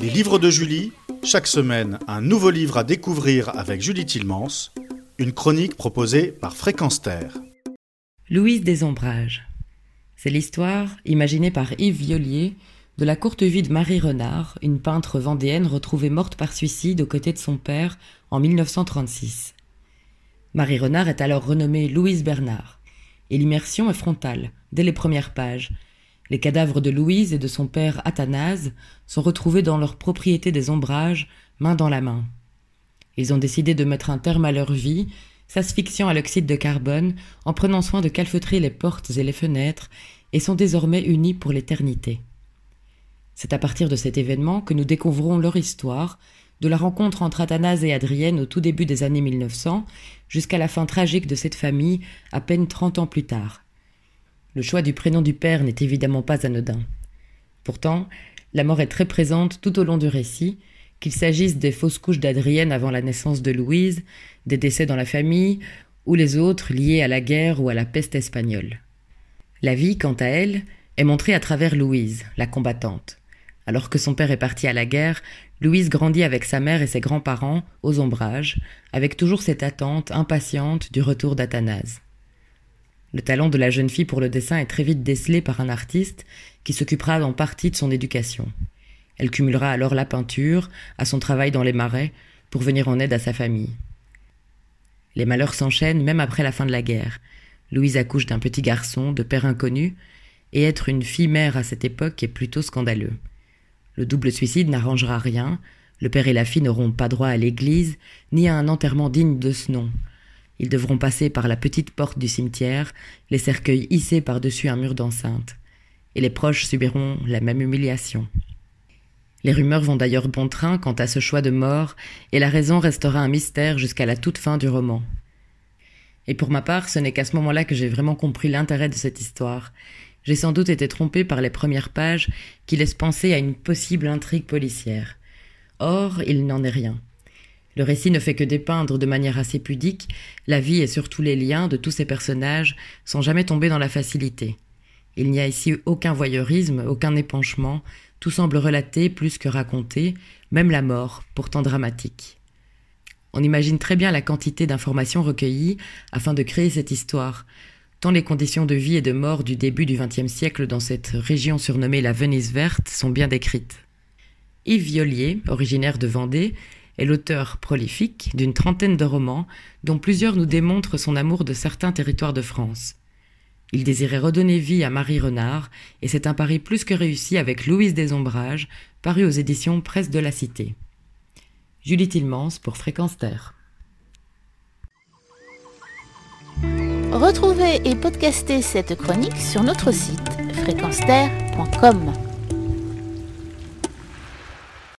Les livres de Julie, chaque semaine un nouveau livre à découvrir avec Julie Tilmans, une chronique proposée par Fréquence. Louise des Ombrages. C'est l'histoire, imaginée par Yves Violier, de la courte vie de Marie Renard, une peintre vendéenne retrouvée morte par suicide aux côtés de son père en 1936. Marie Renard est alors renommée Louise Bernard, et l'immersion est frontale, dès les premières pages, les cadavres de Louise et de son père Athanase sont retrouvés dans leur propriété des ombrages, main dans la main. Ils ont décidé de mettre un terme à leur vie, s'asphyxiant à l'oxyde de carbone, en prenant soin de calfeutrer les portes et les fenêtres, et sont désormais unis pour l'éternité. C'est à partir de cet événement que nous découvrons leur histoire, de la rencontre entre Athanase et Adrienne au tout début des années 1900 jusqu'à la fin tragique de cette famille à peine trente ans plus tard. Le choix du prénom du père n'est évidemment pas anodin. Pourtant, la mort est très présente tout au long du récit, qu'il s'agisse des fausses couches d'Adrienne avant la naissance de Louise, des décès dans la famille, ou les autres liés à la guerre ou à la peste espagnole. La vie, quant à elle, est montrée à travers Louise, la combattante. Alors que son père est parti à la guerre, Louise grandit avec sa mère et ses grands-parents aux ombrages, avec toujours cette attente impatiente du retour d'Athanase. Le talent de la jeune fille pour le dessin est très vite décelé par un artiste qui s'occupera en partie de son éducation. Elle cumulera alors la peinture à son travail dans les marais pour venir en aide à sa famille. Les malheurs s'enchaînent même après la fin de la guerre. Louise accouche d'un petit garçon, de père inconnu, et être une fille-mère à cette époque est plutôt scandaleux. Le double suicide n'arrangera rien, le père et la fille n'auront pas droit à l'église, ni à un enterrement digne de ce nom. Ils devront passer par la petite porte du cimetière, les cercueils hissés par-dessus un mur d'enceinte. Et les proches subiront la même humiliation. Les rumeurs vont d'ailleurs bon train quant à ce choix de mort, et la raison restera un mystère jusqu'à la toute fin du roman. Et pour ma part, ce n'est qu'à ce moment-là que j'ai vraiment compris l'intérêt de cette histoire. J'ai sans doute été trompé par les premières pages qui laissent penser à une possible intrigue policière. Or, il n'en est rien. Le récit ne fait que dépeindre de manière assez pudique la vie et surtout les liens de tous ces personnages sans jamais tomber dans la facilité. Il n'y a ici aucun voyeurisme, aucun épanchement, tout semble relaté plus que raconté, même la mort, pourtant dramatique. On imagine très bien la quantité d'informations recueillies afin de créer cette histoire, tant les conditions de vie et de mort du début du XXe siècle dans cette région surnommée la Venise verte sont bien décrites. Yves Violier, originaire de Vendée, est l'auteur prolifique d'une trentaine de romans dont plusieurs nous démontrent son amour de certains territoires de France. Il désirait redonner vie à Marie Renard, et c'est un pari plus que réussi avec Louise des Ombrages, paru aux éditions Presse de la Cité. Julie Tilmans pour Fréquence Terre. Retrouvez et podcastez cette chronique sur notre site fréquenceterre.com.